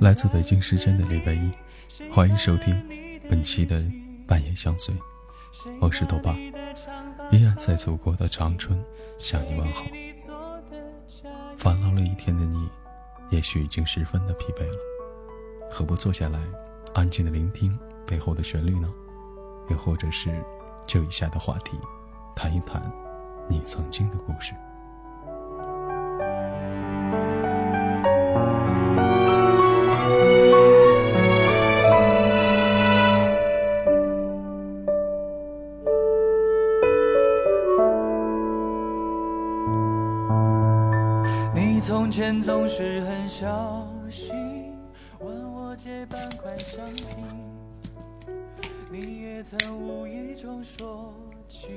来自北京时间的礼拜一，欢迎收听本期的半夜相随，我是豆爸，依然在祖国的长春向你问好。烦劳了一天的你，也许已经十分的疲惫了，何不坐下来，安静的聆听背后的旋律呢？又或者是就以下的话题，谈一谈你曾经的故事。从前总是很小心，问我借半块橡皮。你也曾无意中说起，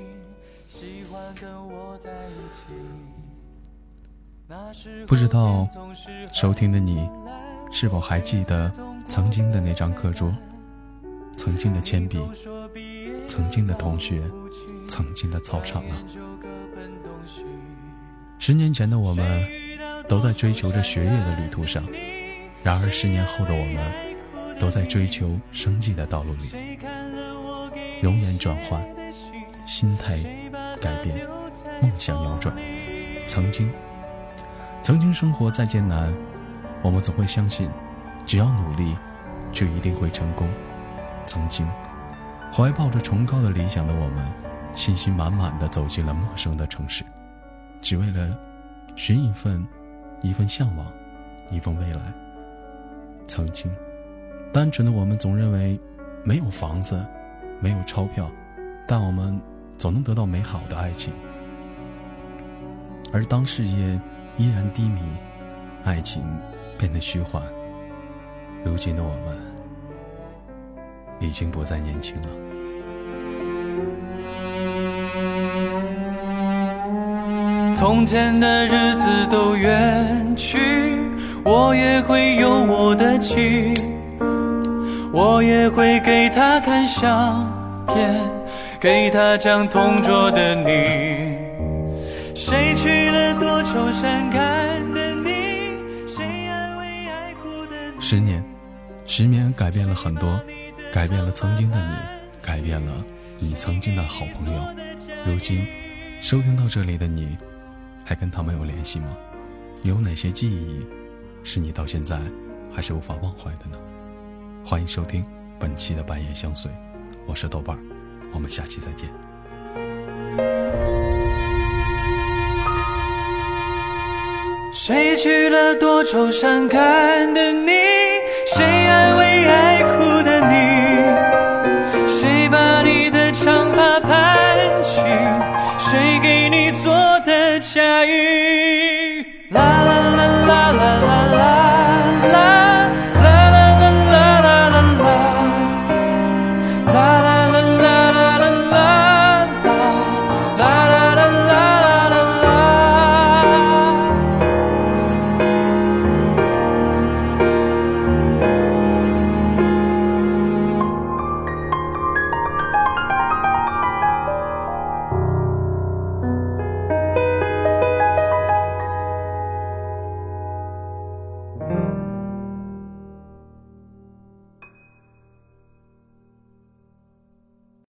喜欢跟我在一起。不知道收听的你是否还记得曾经的那张课桌，曾经的铅笔，曾经的同学，曾经的操场呢？十年前的我们。都在追求着学业的旅途上，然而十年后的我们，都在追求生计的道路里。容颜转换，心态改变，梦想扭转。曾经，曾经生活再艰难，我们总会相信，只要努力，就一定会成功。曾经，怀抱着崇高的理想的我们，信心满满的走进了陌生的城市，只为了寻一份。一份向往，一份未来。曾经，单纯的我们总认为，没有房子，没有钞票，但我们总能得到美好的爱情。而当事业依然低迷，爱情变得虚幻，如今的我们已经不再年轻了。从前的日子都远去，我也会有我的妻，我也会给她看相片，给她讲同桌的你。谁娶了多愁善感的你？谁安慰爱哭的你？十年，十年改变了很多，改变了曾经的你，改变了你曾经的好朋友。如今，收听到这里的你。还跟他们有联系吗？有哪些记忆是你到现在还是无法忘怀的呢？欢迎收听本期的半夜相随，我是豆瓣，我们下期再见。谁娶了多愁善感的你？谁下雨